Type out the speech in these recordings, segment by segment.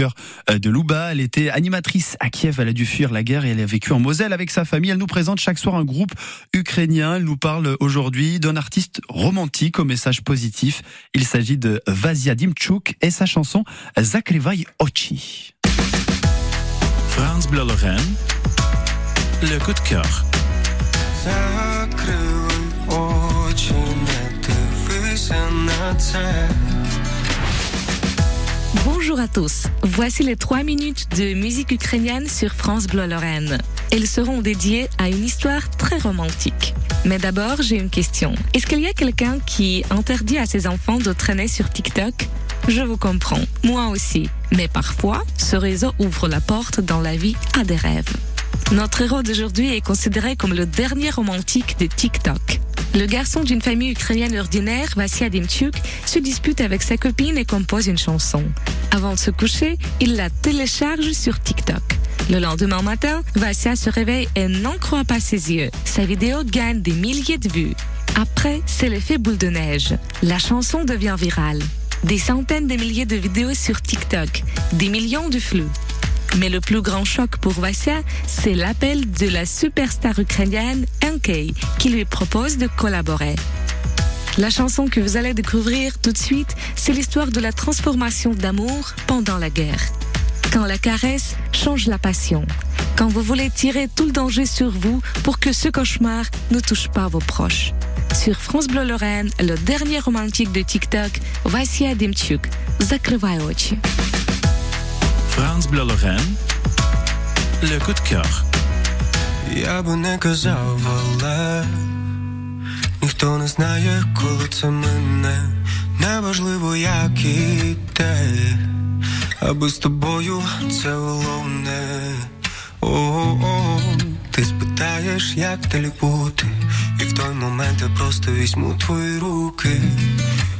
Euh, de Louba. Elle était animatrice à Kiev. Elle a dû fuir la guerre et elle a vécu en Moselle avec sa famille. Elle nous présente chaque soir un groupe ukrainien. Elle nous parle aujourd'hui d'un artiste romantique au message positif. Il s'agit de Vasia Dimchuk et sa chanson Zakrivai Ochi. France Bleu Lorraine, le coup de cœur. Bonjour à tous. Voici les trois minutes de musique ukrainienne sur France Bleu Lorraine. Elles seront dédiées à une histoire très romantique. Mais d'abord, j'ai une question. Est-ce qu'il y a quelqu'un qui interdit à ses enfants de traîner sur TikTok? Je vous comprends. Moi aussi. Mais parfois, ce réseau ouvre la porte dans la vie à des rêves. Notre héros d'aujourd'hui est considéré comme le dernier romantique de TikTok. Le garçon d'une famille ukrainienne ordinaire, Vassia Dimchuk, se dispute avec sa copine et compose une chanson. Avant de se coucher, il la télécharge sur TikTok. Le lendemain matin, Vassia se réveille et n'en croit pas ses yeux. Sa vidéo gagne des milliers de vues. Après, c'est l'effet boule de neige. La chanson devient virale. Des centaines de milliers de vidéos sur TikTok, des millions de flux. Mais le plus grand choc pour Vassia, c'est l'appel de la superstar ukrainienne NK qui lui propose de collaborer. La chanson que vous allez découvrir tout de suite, c'est l'histoire de la transformation d'amour pendant la guerre. Quand la caresse change la passion. Quand vous voulez tirer tout le danger sur vous pour que ce cauchemar ne touche pas vos proches. Sur France Bleu Lorraine, le dernier romantique de TikTok, Vassia Dimchuk, Закрывай очи. France Bleu Lorraine, le coup de cœur. Я би не казав, але ніхто не знає, коли це мине. Неважливо, як і де, аби з тобою це головне. О-о-о, ти спитаєш, як далі бути, і в той момент я просто візьму твої руки.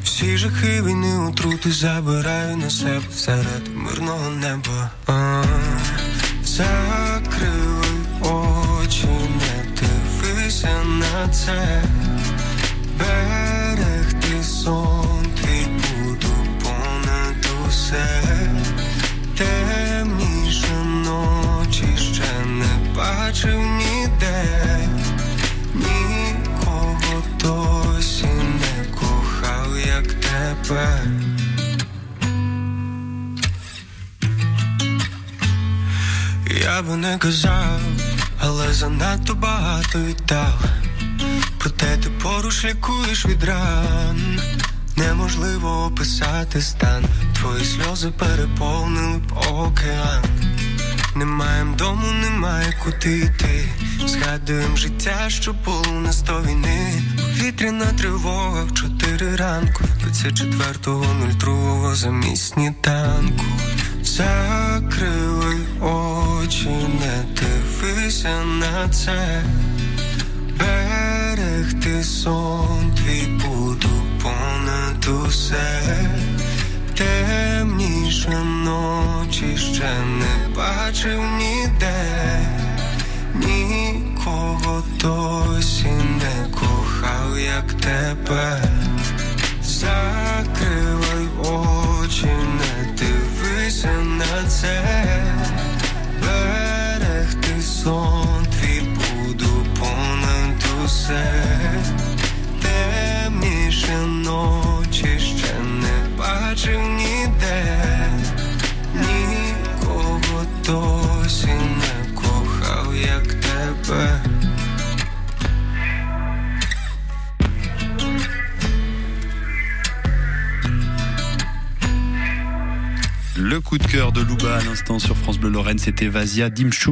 Всі жахи війни отрути забираю на себе серед мирного неба. А, Закривай очі, не дивися на це. Берегти сон твій буду понад усе. Темніше ночі ще не бачив тебе. Я би не казав, але занадто багато віддав. Проте ти поруч лікуєш від ран. Неможливо описати стан. Твої сльози переповнили б океан. Немає дому, немає куди йти. Згадуєм життя, що було на сто війни. Повітряна тривога в чотири ранку. 24.02 замість сніданку. Закривай очі, не дивися на це. Берегти сон твій буду понад усе. Ночі ще не бачив ніде. Нікого досі не кохав, як тебе. Закривай очі, не дивися на це. Берегти сон твій буду понад усе. досі не кохав, як тебе. Le coup de cœur de Louba à l'instant sur France Bleu Lorraine, c'était Vasia Dimchuk.